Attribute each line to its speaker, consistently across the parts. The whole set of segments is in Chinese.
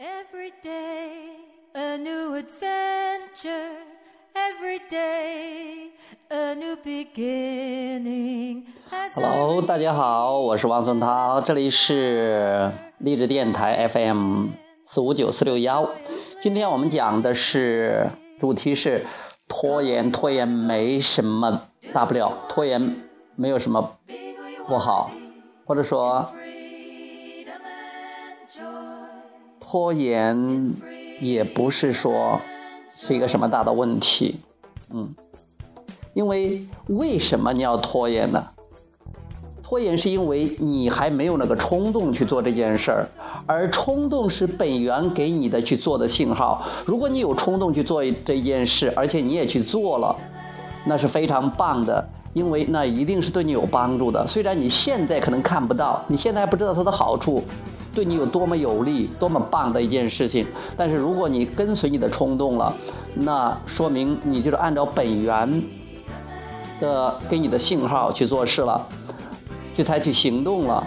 Speaker 1: Every day a new adventure. Every day a new beginning.
Speaker 2: Hello，大家好，我是王松涛，这里是励志电台 FM 四五九四六幺。今天我们讲的是主题是拖延，拖延没什么大不了，拖延没有什么不好，或者说拖延也不是说是一个什么大的问题，嗯，因为为什么你要拖延呢？拖延是因为你还没有那个冲动去做这件事儿，而冲动是本源给你的去做的信号。如果你有冲动去做这件事，而且你也去做了，那是非常棒的，因为那一定是对你有帮助的。虽然你现在可能看不到，你现在还不知道它的好处，对你有多么有利、多么棒的一件事情，但是如果你跟随你的冲动了，那说明你就是按照本源的给你的信号去做事了。去采取行动了。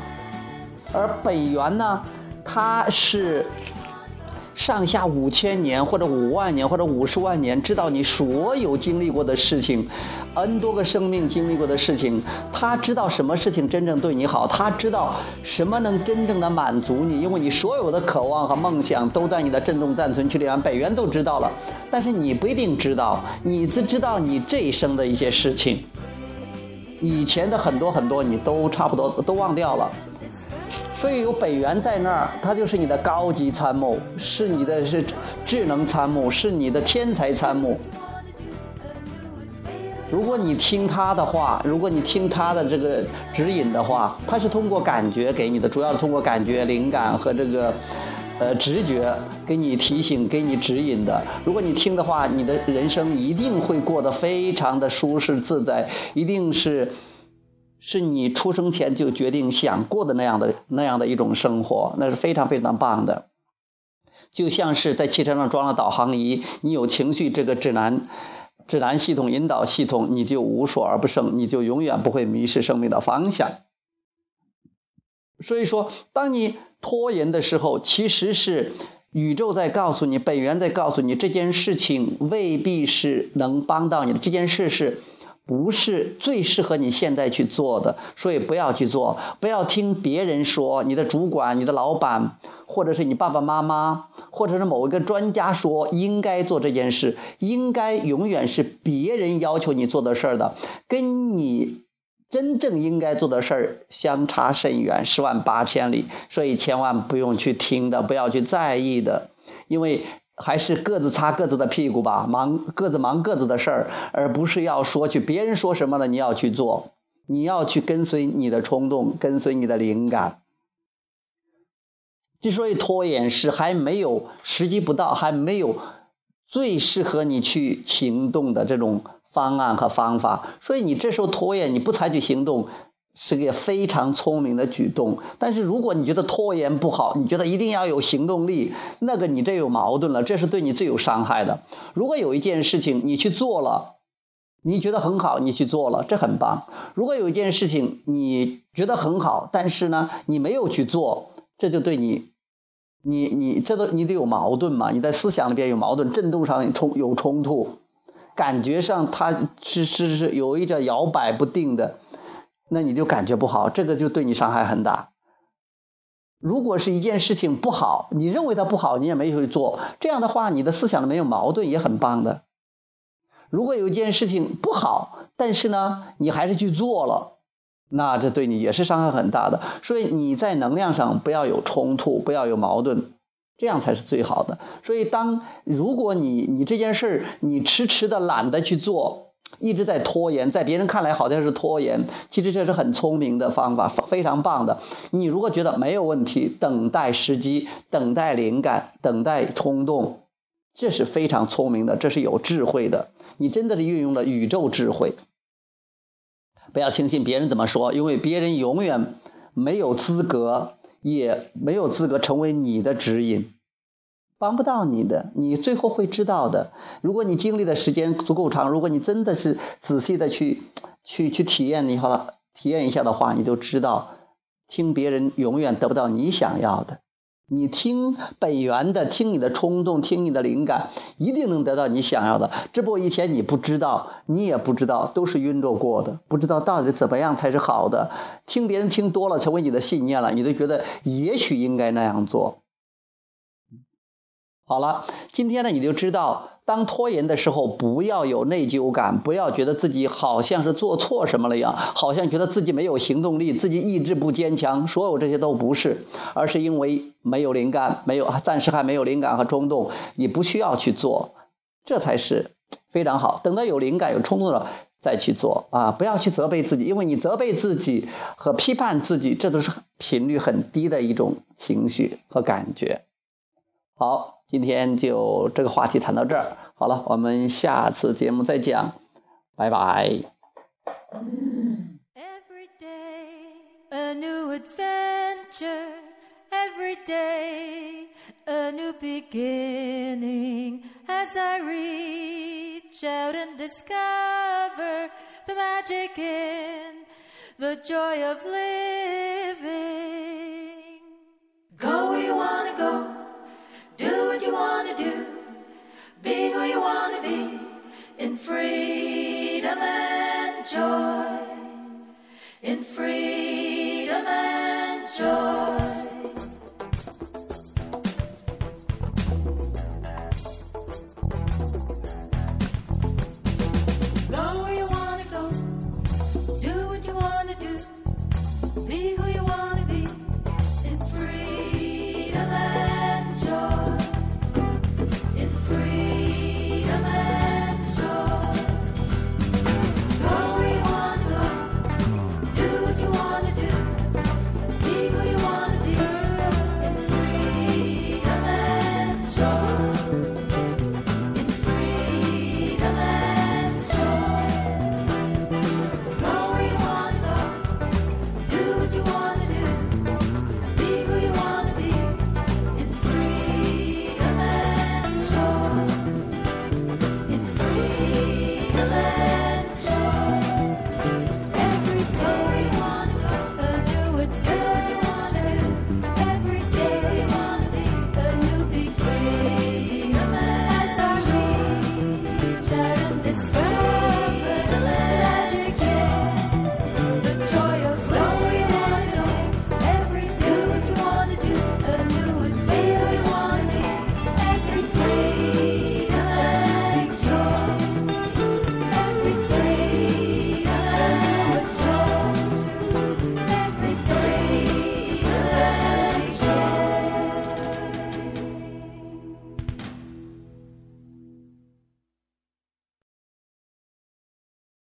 Speaker 2: 而本源呢，它是上下五千年或者五万年或者五十万年，知道你所有经历过的事情，n 多个生命经历过的事情，他知道什么事情真正对你好，他知道什么能真正的满足你，因为你所有的渴望和梦想都在你的振动暂存区里面，本源都知道了，但是你不一定知道，你只知道你这一生的一些事情。以前的很多很多你都差不多都忘掉了，所以有本源在那儿，他就是你的高级参谋，是你的是智能参谋，是你的天才参谋。如果你听他的话，如果你听他的这个指引的话，他是通过感觉给你的，主要是通过感觉、灵感和这个。呃，直觉给你提醒、给你指引的。如果你听的话，你的人生一定会过得非常的舒适自在，一定是是你出生前就决定想过的那样的那样的一种生活，那是非常非常棒的。就像是在汽车上装了导航仪，你有情绪这个指南指南系统、引导系统，你就无所而不胜，你就永远不会迷失生命的方向。所以说，当你拖延的时候，其实是宇宙在告诉你，本源在告诉你，这件事情未必是能帮到你的，这件事是不是最适合你现在去做的？所以不要去做，不要听别人说，你的主管、你的老板，或者是你爸爸妈妈，或者是某一个专家说应该做这件事，应该永远是别人要求你做的事儿的，跟你。真正应该做的事儿相差甚远，十万八千里，所以千万不用去听的，不要去在意的，因为还是各自擦各自的屁股吧，忙各自忙各自的事儿，而不是要说去别人说什么了你要去做，你要去跟随你的冲动，跟随你的灵感。之所以拖延是还没有时机不到，还没有最适合你去行动的这种。方案和方法，所以你这时候拖延，你不采取行动，是个非常聪明的举动。但是如果你觉得拖延不好，你觉得一定要有行动力，那个你这有矛盾了，这是对你最有伤害的。如果有一件事情你去做了，你觉得很好，你去做了，这很棒。如果有一件事情你觉得很好，但是呢你没有去做，这就对你，你你这都你得有矛盾嘛，你在思想里边有矛盾，振动上冲有冲突。感觉上它是是是有一点摇摆不定的，那你就感觉不好，这个就对你伤害很大。如果是一件事情不好，你认为它不好，你也没有去做，这样的话，你的思想里没有矛盾，也很棒的。如果有一件事情不好，但是呢，你还是去做了，那这对你也是伤害很大的。所以你在能量上不要有冲突，不要有矛盾。这样才是最好的。所以，当如果你你这件事儿你迟迟的懒得去做，一直在拖延，在别人看来好像是拖延，其实这是很聪明的方法，非常棒的。你如果觉得没有问题，等待时机，等待灵感，等待冲动，这是非常聪明的，这是有智慧的。你真的是运用了宇宙智慧。不要听信别人怎么说，因为别人永远没有资格。也没有资格成为你的指引，帮不到你的，你最后会知道的。如果你经历的时间足够长，如果你真的是仔细的去去去体验一下，体验一下的话，你就知道，听别人永远得不到你想要的。你听本源的，听你的冲动，听你的灵感，一定能得到你想要的。只不过以前你不知道，你也不知道，都是晕着过的，不知道到底怎么样才是好的。听别人听多了，成为你的信念了，你都觉得也许应该那样做。好了，今天呢，你就知道。当拖延的时候，不要有内疚感，不要觉得自己好像是做错什么了一样，好像觉得自己没有行动力，自己意志不坚强。所有这些都不是，而是因为没有灵感，没有暂时还没有灵感和冲动，你不需要去做，这才是非常好。等到有灵感、有冲动了再去做啊！不要去责备自己，因为你责备自己和批判自己，这都是频率很低的一种情绪和感觉。好。今天就这个话题谈到这儿，好了，我们下次节目再讲，拜拜。
Speaker 1: Every day a new adventure, every day a new beginning. As I reach out and discover the magic in the joy of living. Wanna do. Be who you wanna be. In freedom and joy. In freedom and joy.